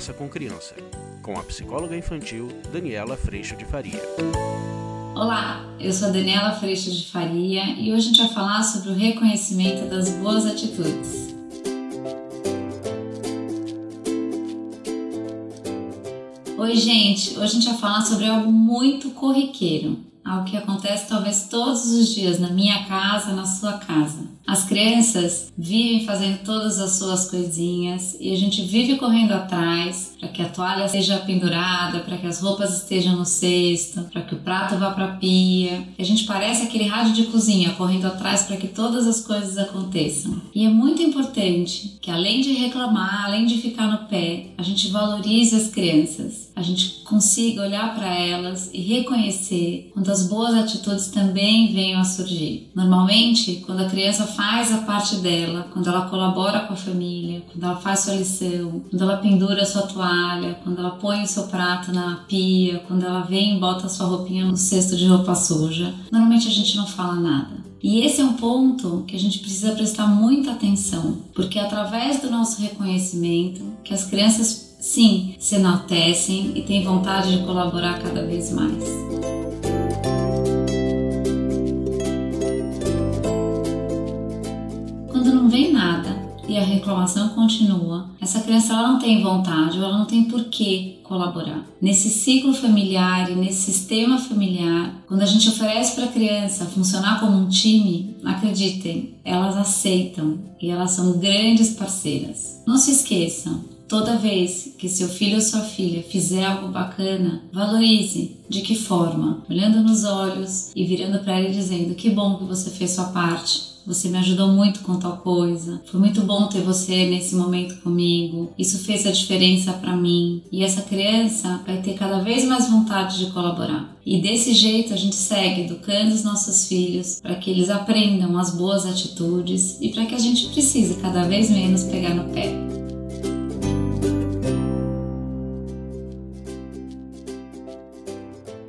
Conversa com Criança, com a psicóloga infantil Daniela Freixo de Faria. Olá, eu sou Daniela Freixo de Faria e hoje a gente vai falar sobre o reconhecimento das boas atitudes. Oi, gente! Hoje a gente vai falar sobre algo muito corriqueiro, algo que acontece talvez todos os dias na minha casa, na sua casa. As crianças vivem fazendo todas as suas coisinhas e a gente vive correndo atrás para que a toalha seja pendurada, para que as roupas estejam no cesto, para que o prato vá para a pia. A gente parece aquele rádio de cozinha correndo atrás para que todas as coisas aconteçam. E é muito importante que além de reclamar, além de ficar no pé, a gente valorize as crianças. A gente consiga olhar para elas e reconhecer quando as boas atitudes também venham a surgir. Normalmente, quando a criança faz a parte dela, quando ela colabora com a família, quando ela faz sua lição, quando ela pendura sua toalha, quando ela põe o seu prato na pia, quando ela vem e bota sua roupinha no cesto de roupa suja, normalmente a gente não fala nada. E esse é um ponto que a gente precisa prestar muita atenção, porque é através do nosso reconhecimento que as crianças sim se enaltecem e têm vontade de colaborar cada vez mais. Vem nada e a reclamação continua, essa criança ela não tem vontade ou ela não tem por que colaborar. Nesse ciclo familiar e nesse sistema familiar, quando a gente oferece para a criança funcionar como um time, acreditem, elas aceitam e elas são grandes parceiras. Não se esqueçam, Toda vez que seu filho ou sua filha fizer algo bacana, valorize. De que forma? Olhando nos olhos e virando para ele dizendo: Que bom que você fez sua parte. Você me ajudou muito com tal coisa. Foi muito bom ter você nesse momento comigo. Isso fez a diferença para mim. E essa criança vai ter cada vez mais vontade de colaborar. E desse jeito a gente segue educando os nossos filhos para que eles aprendam as boas atitudes e para que a gente precise cada vez menos pegar no pé.